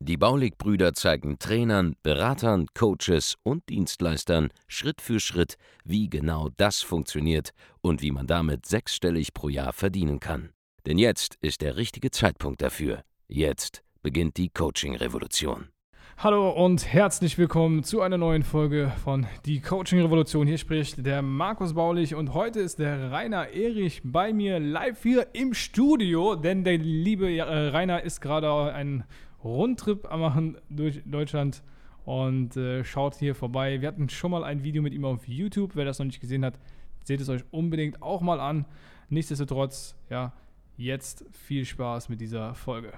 Die Baulig-Brüder zeigen Trainern, Beratern, Coaches und Dienstleistern Schritt für Schritt, wie genau das funktioniert und wie man damit sechsstellig pro Jahr verdienen kann. Denn jetzt ist der richtige Zeitpunkt dafür. Jetzt beginnt die Coaching-Revolution. Hallo und herzlich willkommen zu einer neuen Folge von Die Coaching Revolution. Hier spricht der Markus Baulich und heute ist der Rainer Erich bei mir live hier im Studio, denn der liebe äh, Rainer ist gerade ein Rundtrip machen durch Deutschland und äh, schaut hier vorbei. Wir hatten schon mal ein Video mit ihm auf YouTube. Wer das noch nicht gesehen hat, seht es euch unbedingt auch mal an. Nichtsdestotrotz, ja, jetzt viel Spaß mit dieser Folge.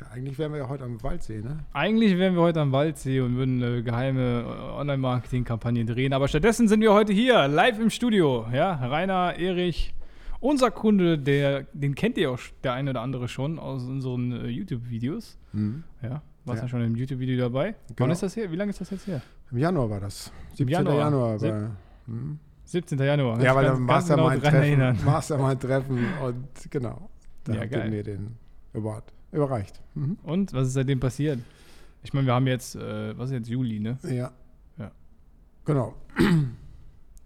Ja, eigentlich wären wir ja heute am Waldsee, ne? Eigentlich wären wir heute am Waldsee und würden eine geheime äh, Online-Marketing-Kampagne drehen. Aber stattdessen sind wir heute hier, live im Studio. Ja, Rainer, Erich, unser Kunde, der, den kennt ihr auch der eine oder andere schon aus unseren äh, YouTube-Videos. Mhm. Ja, warst ja. ja schon im YouTube-Video dabei. Genau. Wann ist das her? Wie lange ist das jetzt her? Im Januar war das. 17. Januar. Januar war, hm. 17. Januar. Ja, weil dann Mastermind-Treffen genau Mastermind -Treffen und genau. Da ja, habt ihr mir den Award überreicht. Mhm. Und was ist seitdem passiert? Ich meine, wir haben jetzt, äh, was ist jetzt, Juli, ne? Ja. Ja. Genau.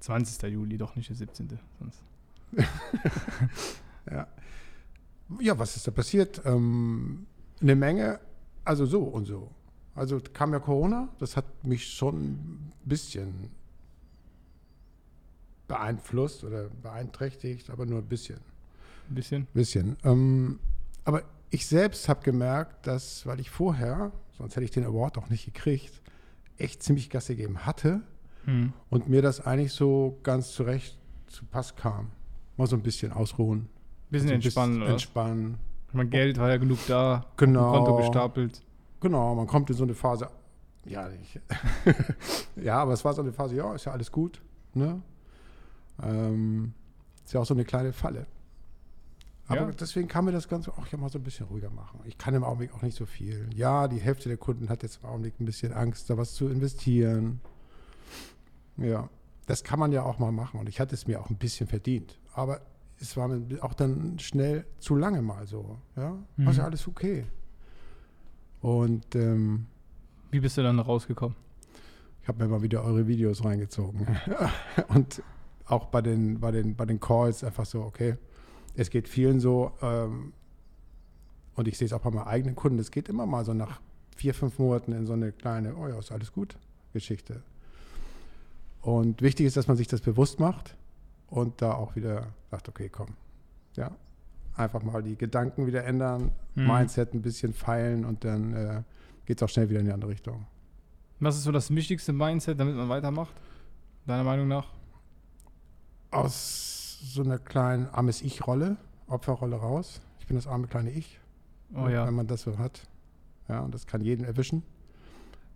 20. Juli, doch nicht der 17. Sonst. ja. Ja, was ist da passiert? Ähm, eine Menge, also so und so. Also kam ja Corona, das hat mich schon ein bisschen beeinflusst oder beeinträchtigt, aber nur ein bisschen. Ein bisschen? Ein bisschen. Ähm, aber ich selbst habe gemerkt, dass, weil ich vorher, sonst hätte ich den Award auch nicht gekriegt, echt ziemlich Gas gegeben hatte mhm. und mir das eigentlich so ganz zurecht zu Pass kam. Mal so ein bisschen ausruhen. Bisschen also entspannen, bisschen Entspannen. Ich meine, Geld war ja genug da, genau. Konto gestapelt. Genau, man kommt in so eine Phase, ja, ich, ja, aber es war so eine Phase, ja, ist ja alles gut. Ne? Ähm, ist ja auch so eine kleine Falle. Aber ja. deswegen kann mir das Ganze auch ja mal so ein bisschen ruhiger machen. Ich kann im Augenblick auch nicht so viel. Ja, die Hälfte der Kunden hat jetzt im Augenblick ein bisschen Angst, da was zu investieren. Ja, das kann man ja auch mal machen. Und ich hatte es mir auch ein bisschen verdient. Aber es war auch dann schnell zu lange mal so. Ja, mhm. war ja alles okay. Und ähm, wie bist du dann rausgekommen? Ich habe mir mal wieder eure Videos reingezogen. Und auch bei den, bei, den, bei den Calls einfach so, okay, es geht vielen so, ähm, und ich sehe es auch bei meinen eigenen Kunden, es geht immer mal so nach vier, fünf Monaten in so eine kleine, oh ja, ist alles gut, Geschichte. Und wichtig ist, dass man sich das bewusst macht und da auch wieder sagt, okay, komm, ja, einfach mal die Gedanken wieder ändern, mhm. Mindset ein bisschen feilen und dann äh, geht es auch schnell wieder in die andere Richtung. Was ist so das wichtigste Mindset, damit man weitermacht, deiner Meinung nach? Aus so eine kleine armes Ich-Rolle, Opferrolle raus. Ich bin das arme kleine Ich. Oh ja. Wenn man das so hat. Ja, und das kann jeden erwischen.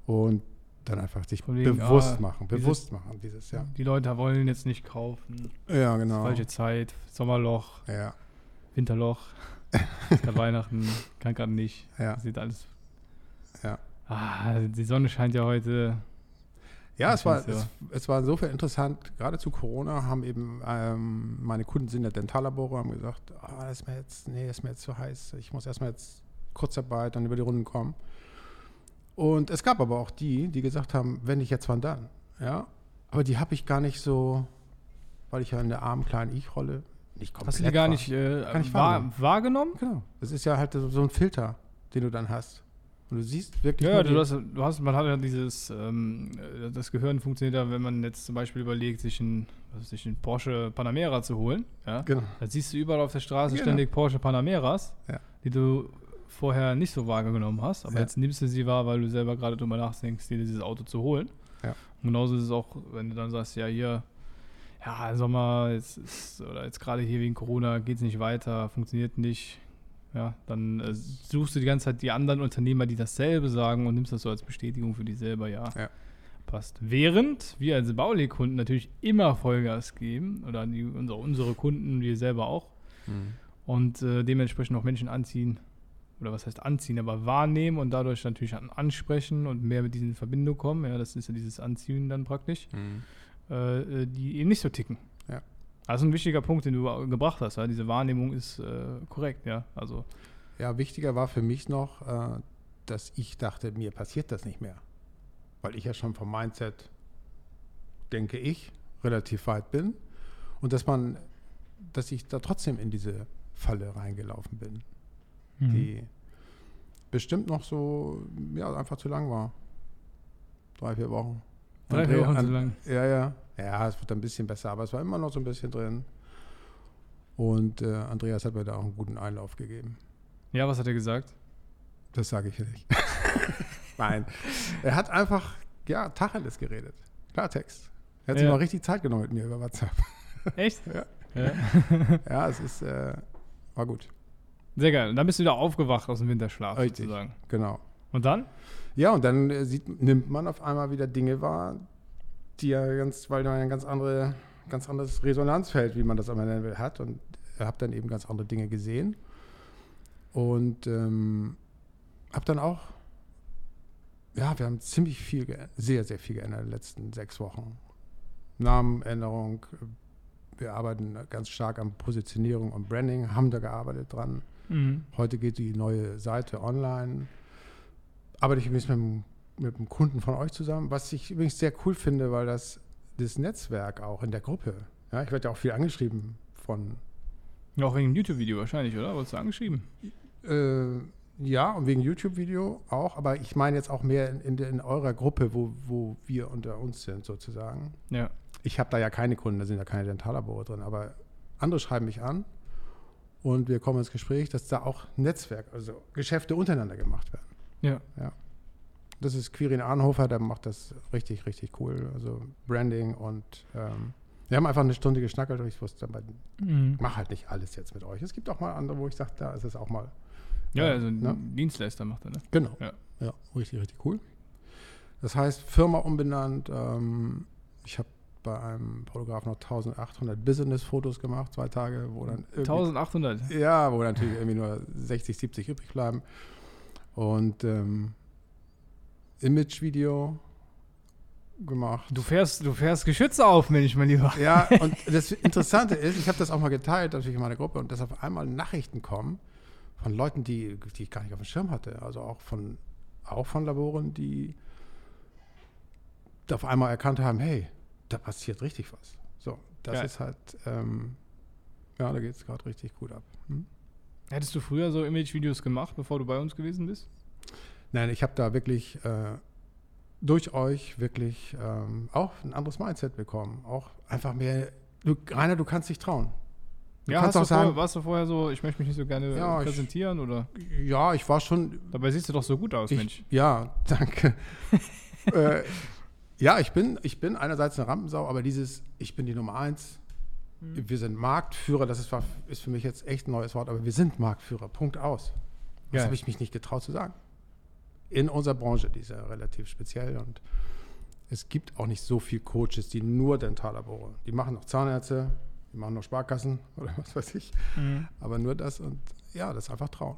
Und dann einfach sich wegen, bewusst ah, machen, bewusst dieses, machen dieses, ja. Die Leute wollen jetzt nicht kaufen. Ja, genau. Falsche Zeit, Sommerloch, ja. Winterloch, der Weihnachten, kann gerade nicht. Ja. Das sieht alles. Ja. Ah, die Sonne scheint ja heute. Ja, es war, es, es, war insofern interessant, gerade zu Corona haben eben ähm, meine Kunden sind ja Dentallabore, haben gesagt, ah, das ist mir jetzt, nee, ist mir jetzt zu heiß, ich muss erstmal jetzt Kurzarbeit und über die Runden kommen. Und es gab aber auch die, die gesagt haben, wenn nicht jetzt, wann dann? Ja, aber die habe ich gar nicht so, weil ich ja in der armen kleinen Ich-Rolle nicht komplett Hast du die gar nicht, äh, gar nicht wahrgenommen? wahrgenommen? Genau. Das ist ja halt so ein Filter, den du dann hast. Und du siehst wirklich. Ja, du hast, du hast, man hat ja dieses, ähm, das Gehirn funktioniert ja, wenn man jetzt zum Beispiel überlegt, sich einen, sich einen Porsche Panamera zu holen. Ja? Genau. Da siehst du überall auf der Straße genau. ständig Porsche Panameras, ja. die du vorher nicht so wahrgenommen hast. Aber ja. jetzt nimmst du sie wahr, weil du selber gerade drüber nachdenkst, dir dieses Auto zu holen. Ja. Und genauso ist es auch, wenn du dann sagst, ja, hier, ja, Sommer, jetzt ist, oder jetzt gerade hier wegen Corona geht es nicht weiter, funktioniert nicht ja, dann äh, suchst du die ganze Zeit die anderen Unternehmer, die dasselbe sagen und nimmst das so als Bestätigung für dich selber, ja. ja. Passt. Während wir als Bauli-Kunden natürlich immer Vollgas geben, oder die, unsere, unsere Kunden, wir selber auch, Mhm. und äh, dementsprechend auch Menschen anziehen, oder was heißt anziehen, aber wahrnehmen und dadurch natürlich an, ansprechen und mehr mit diesen in Verbindung kommen. Ja, das ist ja dieses Anziehen dann praktisch, Mhm. äh, äh, die eben nicht so ticken. Ja. Also ein wichtiger Punkt, den du gebracht hast. Ja? Diese Wahrnehmung ist äh, korrekt, ja. Also, Ja, wichtiger war für mich noch, äh, dass ich dachte, mir passiert das nicht mehr. Weil ich ja schon vom Mindset, denke ich, relativ weit bin. Und dass man, dass ich da trotzdem in diese Falle reingelaufen bin, Mhm. die bestimmt noch so, ja, einfach zu lang war. Drei, vier Wochen. drei, vier Wochen An- zu lang. Ja, ja. Ja, es wird ein bisschen besser, aber es war immer noch so ein bisschen drin. Und äh, Andreas hat mir da auch einen guten Einlauf gegeben. Ja, was hat er gesagt? Das sage ich nicht. Nein. Er hat einfach, ja, Tacheles geredet. Klartext. Er hat sich Ja. mal richtig Zeit genommen mit mir über WhatsApp. Echt? Ja. ja. Ja, es ist, äh, war gut. Sehr geil. Und dann bist du wieder aufgewacht aus dem Winterschlaf Richtig. sozusagen. Genau. Und dann? Ja, und dann äh, sieht, nimmt man auf einmal wieder Dinge wahr, die ja ganz, weil man ein ganz andere, ganz anderes Resonanzfeld, wie man das einmal nennen will, hat. Und habe dann eben ganz andere Dinge gesehen. Und ähm, habe dann auch, ja, wir haben ziemlich viel, sehr, sehr viel geändert in den letzten sechs Wochen. Namenänderung, wir arbeiten ganz stark an Positionierung und Branding, haben da gearbeitet dran. Mhm. Heute geht die neue Seite online. Arbeite ich mit einem, mit einem Kunden von euch zusammen, was ich übrigens sehr cool finde, weil das das Netzwerk auch in der Gruppe, ja, ich werde ja auch viel angeschrieben von, auch wegen dem YouTube-Video wahrscheinlich, oder? Wurdest du angeschrieben? äh, ja, und wegen YouTube-Video auch, aber ich meine jetzt auch mehr in, in, in eurer Gruppe, wo, wo wir unter uns sind sozusagen. Ja. Ich habe da ja keine Kunden, da sind ja keine Dentallabore drin, aber andere schreiben mich an und wir kommen ins Gespräch, dass da auch Netzwerk, also Geschäfte untereinander gemacht werden. Ja. Das ist Quirin Arnhofer, der macht das richtig, richtig cool. Also Branding und ähm, wir haben einfach eine Stunde geschnackelt und ich wusste, Mhm. ich mache halt nicht alles jetzt mit euch. Es gibt auch mal andere, wo ich sage, da ist es auch mal. Ja, äh, also ein ne? Dienstleister macht er, ne? Genau. Ja. Ja. richtig, richtig cool. Das heißt, Firma umbenannt. Ähm, ich habe bei einem Fotografen noch 1800 Business-Fotos gemacht, zwei Tage, wo dann irgendwie 1800. Ja, wo natürlich irgendwie nur 60, 70 übrig bleiben. Und ähm, Image-Video gemacht. Du fährst, du fährst Geschütze auf, Mensch, mein Lieber. Ja, und das Interessante ist, ich habe das auch mal geteilt, natürlich in meiner Gruppe, und dass auf einmal Nachrichten kommen von Leuten, die, die ich gar nicht auf dem Schirm hatte. Also auch von, auch von Laboren, die auf einmal erkannt haben, hey, da passiert richtig was. So, das Geil. ist halt, ähm, ja, da geht es gerade richtig gut ab. Hm? Hättest du früher so Image-Videos gemacht, bevor du bei uns gewesen bist? Nein, ich habe da wirklich äh, durch euch wirklich ähm, auch ein anderes Mindset bekommen. Auch einfach mehr, du, Rainer, du kannst dich trauen. Du ja, kannst auch du vorher, sagen, warst du vorher so, ich möchte mich nicht so gerne Ja, äh, ich- präsentieren oder? ja, ich war schon, Dabei siehst du doch so gut aus, ich, Mensch. ja, danke. äh, ja, ich bin, ich bin einerseits eine Rampensau, aber dieses, ich bin die Nummer eins. Mhm. Wir sind Marktführer, das ist, ist für mich jetzt echt ein neues Wort, aber wir sind Marktführer, Punkt aus. Das Geil. habe ich mich nicht getraut zu sagen. In unserer Branche, die ist ja relativ speziell und es gibt auch nicht so viele Coaches, die nur Dentallabore. Die machen noch Zahnärzte, die machen noch Sparkassen oder was weiß ich. Mhm. Aber nur das und ja, das einfach trauen.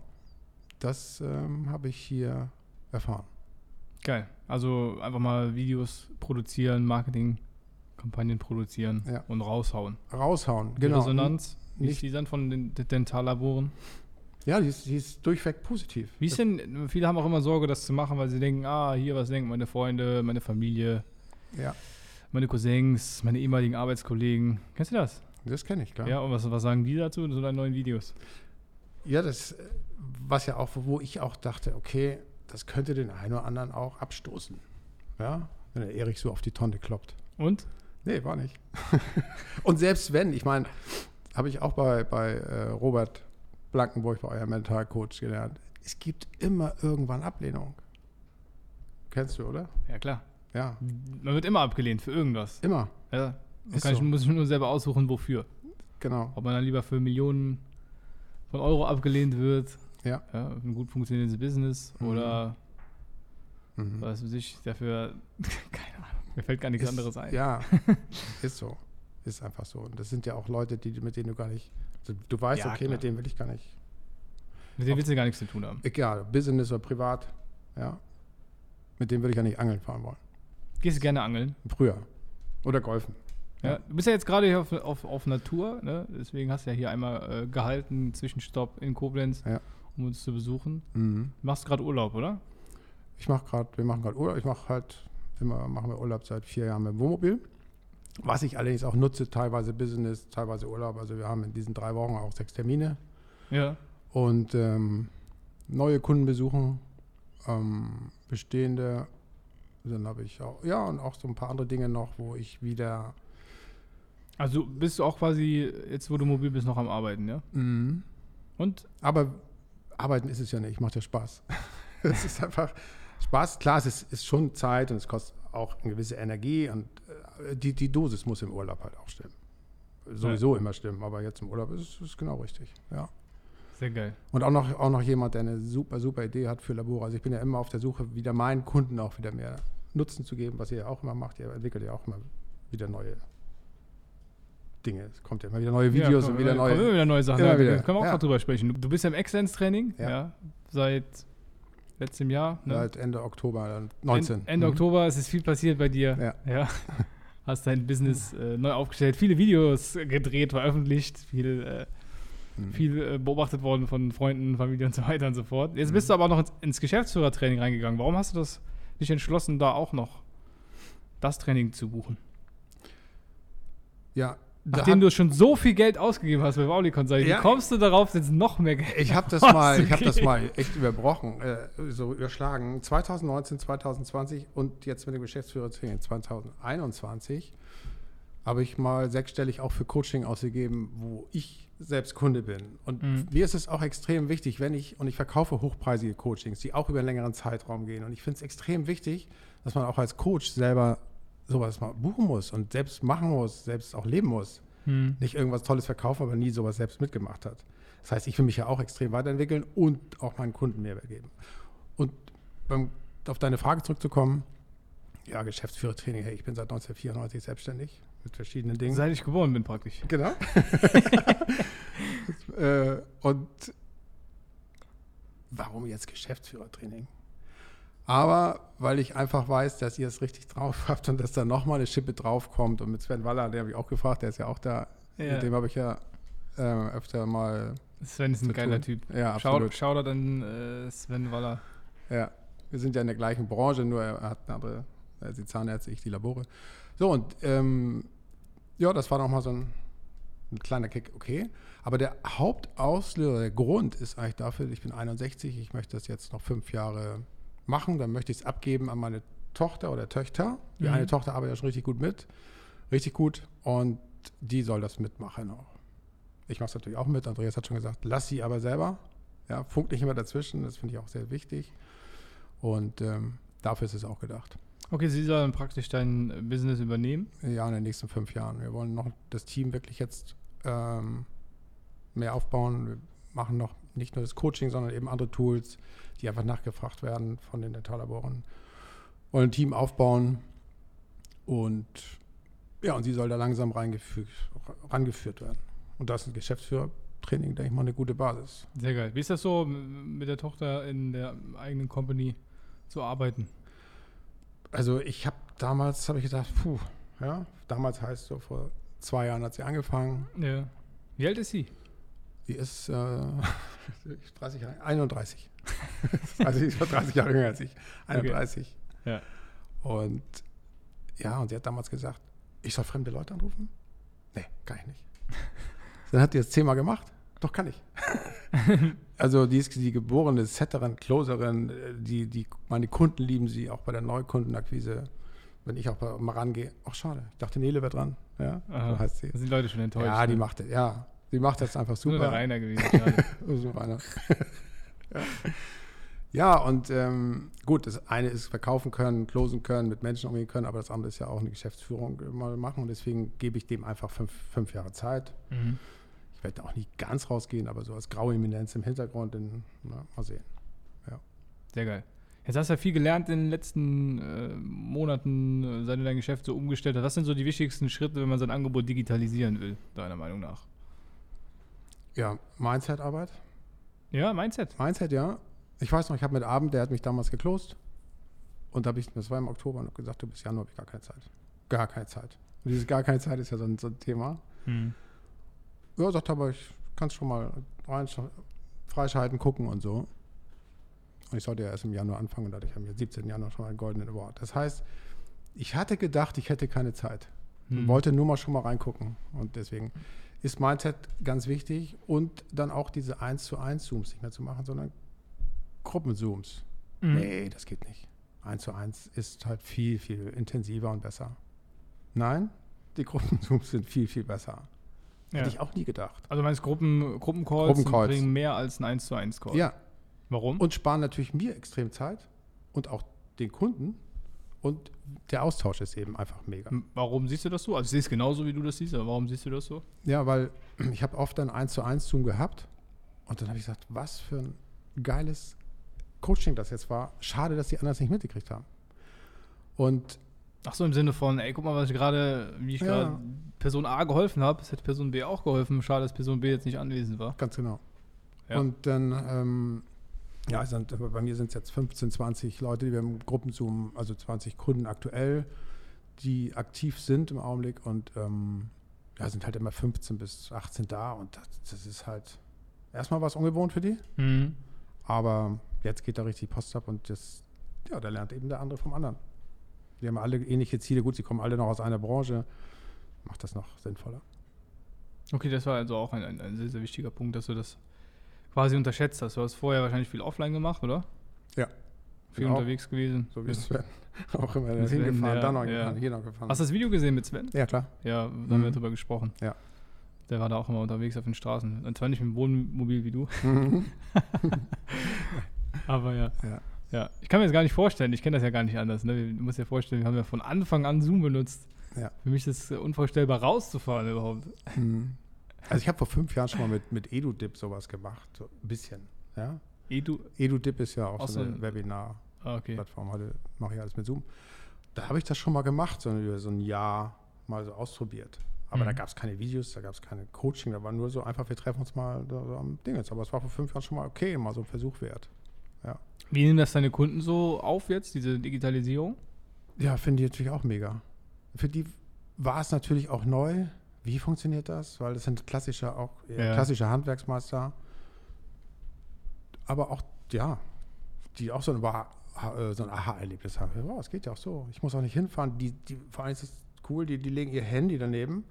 Das ähm, habe ich hier erfahren. Geil. Also einfach mal Videos produzieren, Marketing-Kampagnen produzieren Ja. und raushauen. Raushauen, Die genau. Resonanz, wie Nicht- ist die dann von den den Dentallaboren? Ja, die ist, die ist durchweg positiv. Wie ist denn, viele haben auch immer Sorge, das zu machen, weil sie denken, ah, hier, was denken meine Freunde, meine Familie, Ja, meine Cousins, meine ehemaligen Arbeitskollegen. Kennst du das? das kenne ich, klar. Ja, und was, was sagen die dazu in so deinen neuen Videos? Ja, das, äh, was ja auch, wo ich auch dachte, okay, das könnte den einen oder anderen auch abstoßen. Ja, wenn der Erich so auf die Tonne kloppt. Und? Nee, war nicht. Und selbst wenn, ich meine, habe ich auch bei, bei äh, Robert Blankenburg, bei eurem Mentalcoach gelernt, es gibt immer irgendwann Ablehnung. Kennst du, oder? Ja, klar. Ja, Man wird immer abgelehnt für irgendwas. immer. Ja. Man kann ich, so. muss ich nur selber aussuchen, wofür. Genau. Ob man dann lieber für Millionen von Euro abgelehnt wird, Ja. ja ein gut funktionierendes Business Mhm. oder Mhm. was weiß ich, dafür, keine Ahnung. Mir fällt gar nichts ist, anderes ein. Ja, ist so. Ist einfach so. Und das sind ja auch Leute, die, mit denen du gar nicht. Also du weißt, Ja, okay, klar. mit denen will ich gar nicht. Mit denen willst du gar nichts zu tun haben. Egal, Business oder privat, ja. Mit denen würde ich ja nicht angeln fahren wollen. Gehst du gerne angeln? Früher. Oder golfen. Ja. Du bist ja jetzt gerade hier auf, auf, auf Natur, ne? deswegen hast du ja hier einmal äh, gehalten, Zwischenstopp in Koblenz, Ja. Um uns zu besuchen. Mhm. Du machst gerade Urlaub, oder? Ich mache gerade, wir machen gerade Urlaub. Ich mache halt immer, machen wir Urlaub seit vier Jahren mit dem Wohnmobil. Was ich allerdings auch nutze, teilweise Business, teilweise Urlaub. Also wir haben in diesen drei Wochen auch sechs Termine Ja. und ähm, neue Kunden besuchen, ähm, bestehende. Dann habe ich auch, ja, und auch so ein paar andere Dinge noch, wo ich wieder. Also bist du auch quasi, jetzt wo du mobil bist, noch am Arbeiten, ja? Mhm. Und? Aber arbeiten ist es ja nicht, macht ja Spaß. es ist einfach Spaß. Klar, es ist, ist schon Zeit und es kostet auch eine gewisse Energie und äh, die, die Dosis muss im Urlaub halt auch stimmen. Sowieso immer stimmen, aber jetzt im Urlaub ist es genau richtig. Ja. Sehr geil. Und auch noch, auch noch jemand, der eine super, super Idee hat für Labore. Also ich bin ja immer auf der Suche, wieder meinen Kunden auch wieder mehr Nutzen zu geben, was ihr ja auch immer macht. Ihr entwickelt ja auch immer wieder neue Dinge. Es kommt ja immer wieder neue Videos ja, und wieder kommen neue. immer wieder neue Sachen. Immer Ja, wieder. Können wir auch Ja. drüber sprechen. Du, bist ja im Exzellenztraining, ja. Ja. seit letztem Jahr. Ne? Seit Ende Oktober dann 19. Ende, Ende Mhm. Oktober, es ist viel passiert bei dir. Ja. Hast dein Business äh, neu aufgestellt, viele Videos gedreht, veröffentlicht, viel, äh, Mhm. viel äh, beobachtet worden von Freunden, Familie und so weiter und so fort. Jetzt Mhm. bist du aber noch ins, ins Geschäftsführertraining reingegangen. Warum hast du das dich entschlossen, da auch noch das Training zu buchen? Ja, Nachdem du schon so viel Geld ausgegeben hast sag ich, Ja. wie kommst du darauf, jetzt noch mehr Geld Ich habe das mal, ich habe das mal echt überbrochen, äh, so überschlagen. 2019, 2020 und jetzt mit dem Geschäftsführertraining 2021 habe ich mal sechsstellig auch für Coaching ausgegeben, wo ich selbst Kunde bin. Und Mhm. mir ist es auch extrem wichtig, wenn ich, und ich verkaufe hochpreisige Coachings, die auch über einen längeren Zeitraum gehen. Und ich finde es extrem wichtig, dass man auch als Coach selber sowas mal buchen muss und selbst machen muss, selbst auch leben muss Hm. nicht irgendwas Tolles verkaufen, aber nie sowas selbst mitgemacht hat. Das heißt, ich will mich ja auch extrem weiterentwickeln und auch meinen Kunden Mehrwert geben. Und beim, auf deine Frage zurückzukommen, ja, Geschäftsführertraining, hey, ich bin seit 1994 selbstständig mit verschiedenen Dingen. Seit ich geboren bin praktisch. Genau. äh, und warum jetzt Geschäftsführertraining? Aber weil ich einfach weiß, dass ihr es richtig drauf habt und dass da nochmal eine Schippe draufkommt. Und mit Sven Waller, den habe ich auch gefragt, der ist ja auch da. Ja. Mit dem habe ich ja äh, öfter mal. Sven ist ein geiler tun. Typ. Ja, Schau, absolut. Shoutout an äh, Sven Waller. Ja, wir sind ja in der gleichen Branche, nur er hat eine andere, er ist die Zahnärzte, ich die Labore. So, und ähm, ja, das war nochmal so ein, ein kleiner Kick, okay. Aber der Hauptauslöser, der Grund ist eigentlich dafür, ich bin 61, ich möchte das jetzt noch fünf Jahre machen, dann möchte ich es abgeben an meine Tochter oder Töchter. Die Mhm. eine Tochter arbeitet ja schon richtig gut mit, richtig gut, und die soll das mitmachen auch. Ich mache es natürlich auch mit, Andreas hat schon gesagt, lass sie aber selber. Ja, funkt nicht immer dazwischen, das finde ich auch sehr wichtig. Und ähm, dafür ist es auch gedacht. Okay, sie soll dann praktisch dein Business übernehmen. Ja, in den nächsten fünf Jahren. Wir wollen noch das Team wirklich jetzt ähm, mehr aufbauen. Machen noch nicht nur das Coaching, sondern eben andere Tools, die einfach nachgefragt werden von den Dentallaboren. Wollen ein Team aufbauen und ja, und sie soll da langsam rangeführt werden. Und das ist ein Geschäftsführertraining, denke ich mal, eine gute Basis. Sehr geil. Wie ist das so, mit der Tochter in der eigenen Company zu arbeiten? Also ich habe damals, habe ich gedacht, puh, ja, damals heißt so vor zwei Jahren hat sie angefangen. Ja. Wie alt ist sie? Die ist äh, 30 Jahre, 31. also sie ist fast 30 Jahre jünger als ich. 31. Ja. Und ja, und sie hat damals gesagt, ich soll fremde Leute anrufen? Nee, kann ich nicht. Dann hat die das zehnmal gemacht. Doch, kann ich. also die ist die geborene Setterin, Closerin, äh, die, die, meine Kunden lieben sie, auch bei der Neukundenakquise. Wenn ich auch mal rangehe, ach schade, ich dachte Nele wäre dran. Ja, Aha. so heißt sie. Da sind Leute schon enttäuscht. Ja, die ne? macht das, ja. Die macht das einfach Nur super. Rainer gewesen. So einer. ja. ja, und ähm, gut, das eine ist verkaufen können, closen können, mit Menschen umgehen können, aber das andere ist ja auch eine Geschäftsführung mal machen und deswegen gebe ich dem einfach fünf, fünf Jahre Zeit. mhm. Ich werde auch nicht ganz rausgehen, aber so als graue Eminenz im Hintergrund, in, na, mal sehen. Sehr geil. Jetzt hast du ja viel gelernt in den letzten äh, Monaten, äh, seit du dein Geschäft so umgestellt hast. Was sind so die wichtigsten Schritte, wenn man sein Angebot digitalisieren will, deiner Meinung nach? Ja, Mindset-Arbeit. Ja, Mindset. Mindset, ja. Ich weiß noch, ich habe mit Abend, der hat mich damals geklost. Und da habe ich, das war im Oktober, und habe gesagt, du bis Januar habe ich gar keine Zeit. Gar keine Zeit. Und dieses gar keine Zeit ist ja so ein, so ein Thema. Hm. Ja, sagt aber, ich kann es schon mal rein, freischalten, gucken und so. Und ich sollte ja erst im Januar anfangen und dadurch haben wir am 17. Januar schon mal einen goldenen Award. Das heißt, ich hatte gedacht, ich hätte keine Zeit. Hm. Wollte nur mal schon mal reingucken. Und deswegen ist Mindset ganz wichtig und dann auch diese 1 zu 1 Zooms nicht mehr zu machen, sondern Gruppenzooms. Mhm. Nee, das geht nicht. 1 zu 1 ist halt viel, viel intensiver und besser. Nein, die Gruppenzooms sind viel, viel besser. Ja. Hätte ich auch nie gedacht. Also meinst Gruppen, Gruppencalls Gruppencalls. bringen mehr als ein 1 zu 1 Call. Ja, Warum? und sparen natürlich mir extrem Zeit und auch den Kunden. Und der Austausch ist eben einfach mega. Warum siehst du das so? Also ich sehe es genauso, wie du das siehst, aber warum siehst du das so? Ja, weil ich habe oft dann 1 zu 1 Zoom gehabt und dann habe ich gesagt, was für ein geiles Coaching das jetzt war. Schade, dass die anderen es nicht mitgekriegt haben. Und Ach so, im Sinne von, ey, guck mal, was ich gerade, wie ich Ja. gerade Person A geholfen habe, es hätte Person B auch geholfen. Schade, dass Person B jetzt nicht anwesend war. ganz genau. Ja. Und dann, ähm, ja, sind, bei mir sind es jetzt 15, 20 Leute, die wir im Gruppenzoom, also 20 Kunden aktuell, die aktiv sind im Augenblick und ähm, ja, sind halt immer 15 bis 18 da und das, das ist halt erstmal was ungewohnt für die. Mhm. Aber jetzt geht da richtig Post ab und das, ja, da lernt eben der andere vom anderen. Die haben alle ähnliche Ziele. Gut, sie kommen alle noch aus einer Branche. Macht das noch sinnvoller. Okay, das war also auch ein, ein, ein sehr, sehr wichtiger Punkt, dass du das quasi unterschätzt hast. Du hast vorher wahrscheinlich viel offline gemacht, oder? Ja. Viel Genau. unterwegs gewesen. So wie Sven. Auch immer Sven, hingefahren, ja, dann noch ja. gefahren, hier noch gefahren. Hast du das Video gesehen mit Sven? Ja, klar. Ja, da haben wir Mhm. drüber gesprochen. Ja. Der war da auch immer unterwegs auf den Straßen. Und zwar nicht mit dem Wohnmobil wie du, aber ja. Ja. Ja, ich kann mir das gar nicht vorstellen. Ich kenne das ja gar nicht anders. Ne? Du musst dir vorstellen, wir haben ja von Anfang an Zoom benutzt. Ja. Für mich ist es unvorstellbar, rauszufahren überhaupt. Mhm. Also ich habe vor fünf Jahren schon mal mit, mit EduDip sowas gemacht. So ein bisschen. Ja? Edu. EduDip ist ja auch Auch so eine ein- Webinar-Plattform. Ah, okay. Heute mache ich alles mit Zoom. Da habe ich das schon mal gemacht, so über so ein Jahr mal so ausprobiert. Aber Mhm. da gab es keine Videos, da gab es keine Coaching, da war nur so einfach, wir treffen uns mal am Ding jetzt. Aber es war vor fünf Jahren schon mal okay, mal so ein Versuch wert. Wie nehmen das deine Kunden so auf jetzt, diese Digitalisierung? Ja, finde ich natürlich auch mega. Für die war es natürlich auch neu. Wie funktioniert das? Weil das sind klassische, auch Ja. klassische Handwerksmeister. Aber auch, ja, die auch so ein, äh, so ein Aha-Erlebnis haben. Ja, es geht ja auch so. Ich muss auch nicht hinfahren. Die, die, vor allem ist es cool, die, die legen ihr Handy daneben,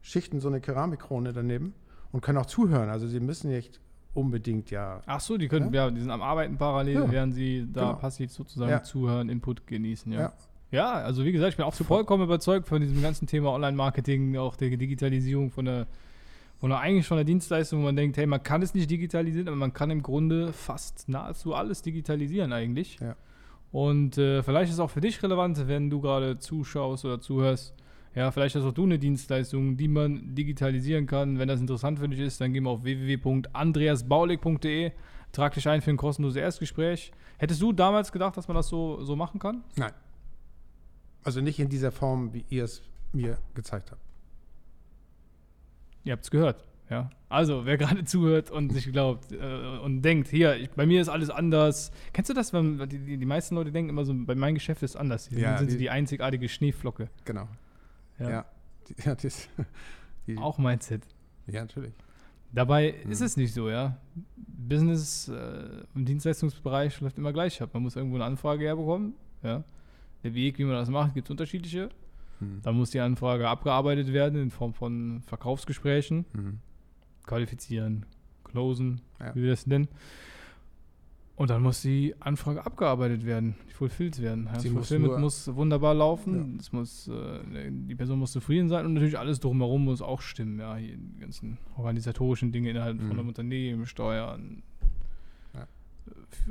schichten so eine Keramikkrone daneben und können auch zuhören. Also sie müssen nicht unbedingt ja. Ach so, die können, ja, die sind am Arbeiten parallel, Ja. während sie da Genau. passiv sozusagen Ja. zuhören, Input genießen, ja. Ja. also wie gesagt, ich bin auch vollkommen überzeugt von diesem ganzen Thema Online-Marketing, auch der Digitalisierung von der, von der eigentlich von der Dienstleistung, wo man denkt, hey, man kann es nicht digitalisieren, aber man kann im Grunde fast nahezu alles digitalisieren eigentlich. Ja. Und äh, vielleicht ist es auch für dich relevant, wenn du gerade zuschaust oder zuhörst. Ja, vielleicht hast auch du eine Dienstleistung, die man digitalisieren kann. Wenn das interessant für dich ist, dann geh mal auf www.andreasbaulig.de, trag dich ein für ein kostenloses Erstgespräch. Hättest du damals gedacht, dass man das so, so machen kann? Nein. Also nicht in dieser Form, wie ihr es mir gezeigt habt. Ihr habt es gehört. Ja. Also, wer gerade zuhört und sich glaubt äh, und denkt, hier, ich, bei mir ist alles anders. Kennst du das? Wenn, die, die, die meisten Leute denken immer so, bei meinem Geschäft ist anders. Die Ja, sind sie die- die einzigartige Schneeflocke. Genau. Ja. Ja. Die, ja, das, die, Auch Mindset. ja, natürlich. Dabei Mhm. ist es nicht so, ja. Business äh, im Dienstleistungsbereich läuft immer gleich ab. Man muss irgendwo eine Anfrage herbekommen. Ja. Der Weg, wie man das macht, gibt es unterschiedliche. Hm. Dann muss die Anfrage abgearbeitet werden in Form von Verkaufsgesprächen, Hm. qualifizieren, closen, Ja. wie wir das nennen. Und dann muss die Anfrage abgearbeitet werden, die fulfilled werden. Ja, das muss Fulfillment nur- muss wunderbar laufen, es muss, äh, die Person muss zufrieden sein und natürlich alles drumherum muss auch stimmen. Ja, die ganzen organisatorischen Dinge innerhalb von Mhm. einem Unternehmen, Steuern, Ja.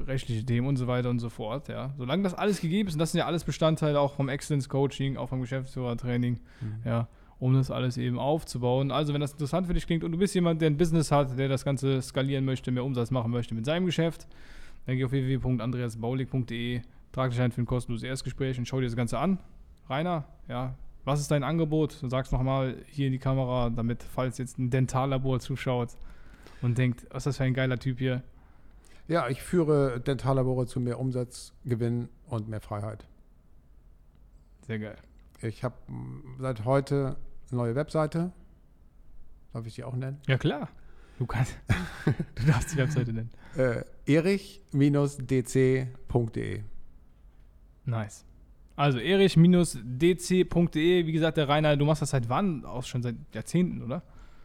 Rechtliche Themen und so weiter und so fort. Ja. Solange das alles gegeben ist, und das sind ja alles Bestandteile auch vom Excellence Coaching, auch vom Geschäftsführertraining, Hm. ja, um das alles eben aufzubauen. Also, wenn das interessant für dich klingt und du bist jemand, der ein Business hat, der das Ganze skalieren möchte, mehr Umsatz machen möchte mit seinem Geschäft, dann geh auf www.andreasbaulig.de, trag dich ein für ein kostenloses Erstgespräch und schau dir das Ganze an. Rainer, ja, was ist dein Angebot? Du sagst nochmal hier in die Kamera, damit, falls jetzt ein Dentallabor zuschaut und denkt, was ist das für ein geiler Typ hier? Ja, ich führe Dentallabore zu mehr Umsatz, Gewinn und mehr Freiheit. Sehr geil. Ich habe seit heute eine neue Webseite. Darf ich die auch nennen? Ja, klar. Du kannst. du darfst die Webseite nennen. Äh, erich-dc.de. Nice. Also erich-dc.de, wie gesagt, der Rainer, du machst das seit wann? Auch schon seit Jahrzehnten, oder?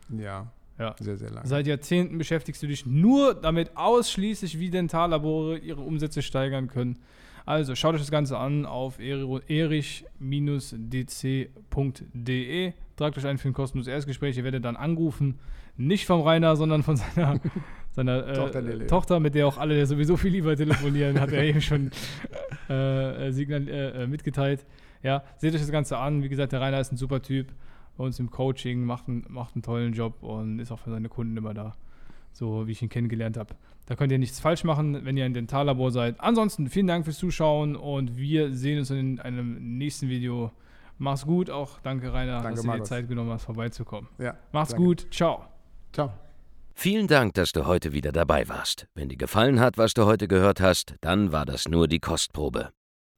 Ja, Ja. sehr, sehr lange. Seit Jahrzehnten beschäftigst du dich nur damit ausschließlich, wie Dentallabore ihre Umsätze steigern können. Also schaut euch das Ganze an auf erich-dc.de. Tragt euch ein für ein kostenloses Erstgespräch. Ihr werdet dann angerufen. Nicht vom Rainer, sondern von seiner, seiner äh, Tochter. Tochter, mit der auch alle sowieso viel lieber telefonieren, hat er eben schon äh, signal, äh, äh, mitgeteilt. Ja, seht euch das Ganze an. Wie gesagt, der Rainer ist ein super Typ bei uns im Coaching, macht, einen- macht einen tollen Job und ist auch für seine Kunden immer da. So wie ich ihn kennengelernt habe. Da könnt ihr nichts falsch machen, wenn ihr ein Dentallabor seid. Ansonsten vielen Dank fürs Zuschauen und wir sehen uns in einem nächsten Video. Mach's gut, auch danke Rainer, Danke, dass du dir. Zeit genommen hast, vorbeizukommen. Ja, Mach's danke. gut, ciao. Ciao. Vielen Dank, dass du heute wieder dabei warst. Wenn dir gefallen hat, was du heute gehört hast, dann war das nur die Kostprobe.